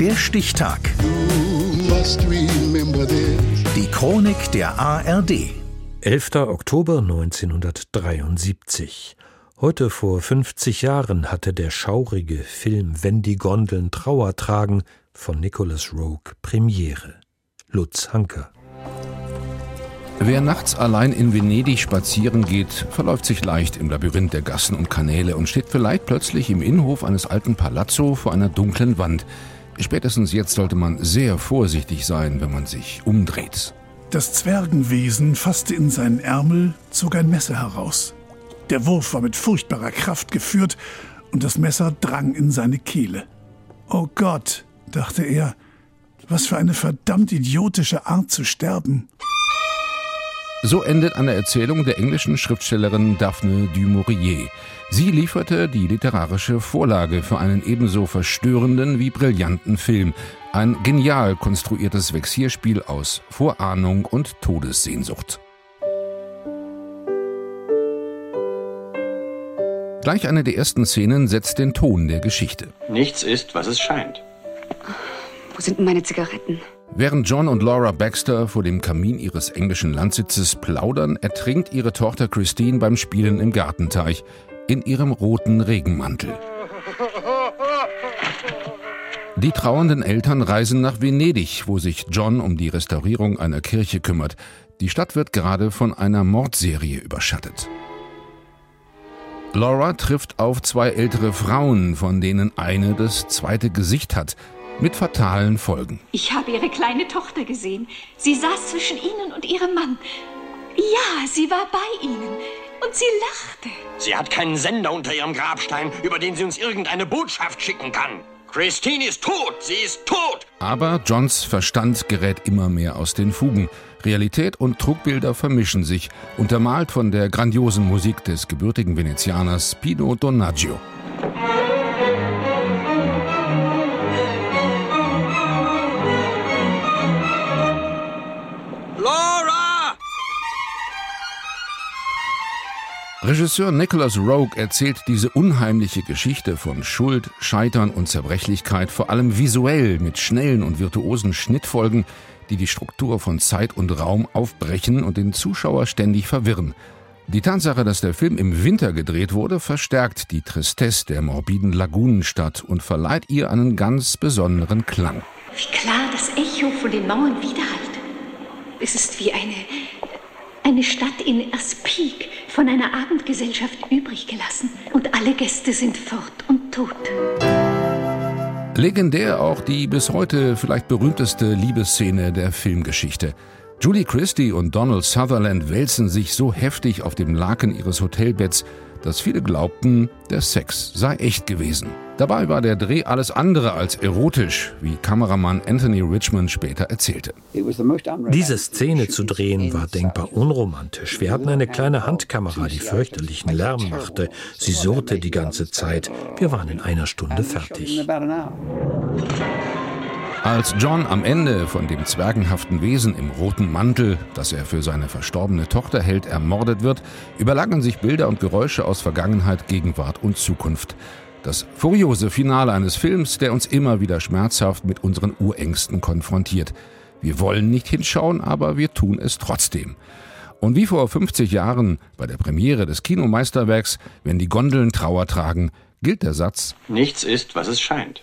Der Stichtag. Die Chronik der ARD. 11. Oktober 1973. Heute vor 50 Jahren hatte der schaurige Film Wenn die Gondeln Trauer tragen von Nicholas Rogue Premiere. Lutz Hanker. Wer nachts allein in Venedig spazieren geht, verläuft sich leicht im Labyrinth der Gassen und Kanäle und steht vielleicht plötzlich im Innenhof eines alten Palazzo vor einer dunklen Wand. Spätestens jetzt sollte man sehr vorsichtig sein, wenn man sich umdreht. Das Zwergenwesen fasste in seinen Ärmel, zog ein Messer heraus. Der Wurf war mit furchtbarer Kraft geführt und das Messer drang in seine Kehle. Oh Gott, dachte er, was für eine verdammt idiotische Art zu sterben. So endet eine Erzählung der englischen Schriftstellerin Daphne du Maurier. Sie lieferte die literarische Vorlage für einen ebenso verstörenden wie brillanten Film. Ein genial konstruiertes Vexierspiel aus Vorahnung und Todessehnsucht. Gleich eine der ersten Szenen setzt den Ton der Geschichte. Nichts ist, was es scheint. Wo sind denn meine Zigaretten? Während John und Laura Baxter vor dem Kamin ihres englischen Landsitzes plaudern, ertrinkt ihre Tochter Christine beim Spielen im Gartenteich in ihrem roten Regenmantel. Die trauernden Eltern reisen nach Venedig, wo sich John um die Restaurierung einer Kirche kümmert. Die Stadt wird gerade von einer Mordserie überschattet. Laura trifft auf zwei ältere Frauen, von denen eine das zweite Gesicht hat mit fatalen Folgen. Ich habe Ihre kleine Tochter gesehen. Sie saß zwischen Ihnen und Ihrem Mann. Ja, sie war bei Ihnen. Und sie lachte. Sie hat keinen Sender unter ihrem Grabstein, über den sie uns irgendeine Botschaft schicken kann. Christine ist tot, sie ist tot. Aber Johns Verstand gerät immer mehr aus den Fugen. Realität und Trugbilder vermischen sich, untermalt von der grandiosen Musik des gebürtigen Venezianers Pino Donaggio. Regisseur Nicholas Rogue erzählt diese unheimliche Geschichte von Schuld, Scheitern und Zerbrechlichkeit vor allem visuell mit schnellen und virtuosen Schnittfolgen, die die Struktur von Zeit und Raum aufbrechen und den Zuschauer ständig verwirren. Die Tatsache, dass der Film im Winter gedreht wurde, verstärkt die Tristesse der morbiden Lagunenstadt und verleiht ihr einen ganz besonderen Klang. Wie klar das Echo von den Mauern widerhallt. Es ist wie eine eine Stadt in Aspik von einer Abendgesellschaft übrig gelassen und alle Gäste sind fort und tot. Legendär auch die bis heute vielleicht berühmteste Liebesszene der Filmgeschichte. Julie Christie und Donald Sutherland wälzen sich so heftig auf dem Laken ihres Hotelbetts, dass viele glaubten, der Sex sei echt gewesen. Dabei war der Dreh alles andere als erotisch, wie Kameramann Anthony Richmond später erzählte. Diese Szene zu drehen war denkbar unromantisch. Wir hatten eine kleine Handkamera, die fürchterlichen Lärm machte. Sie surrte die ganze Zeit. Wir waren in einer Stunde fertig. Als John am Ende von dem zwergenhaften Wesen im roten Mantel, das er für seine verstorbene Tochter hält, ermordet wird, überlagern sich Bilder und Geräusche aus Vergangenheit, Gegenwart und Zukunft. Das furiose Finale eines Films, der uns immer wieder schmerzhaft mit unseren Urängsten konfrontiert. Wir wollen nicht hinschauen, aber wir tun es trotzdem. Und wie vor 50 Jahren bei der Premiere des Kinomeisterwerks, wenn die Gondeln Trauer tragen, gilt der Satz Nichts ist, was es scheint.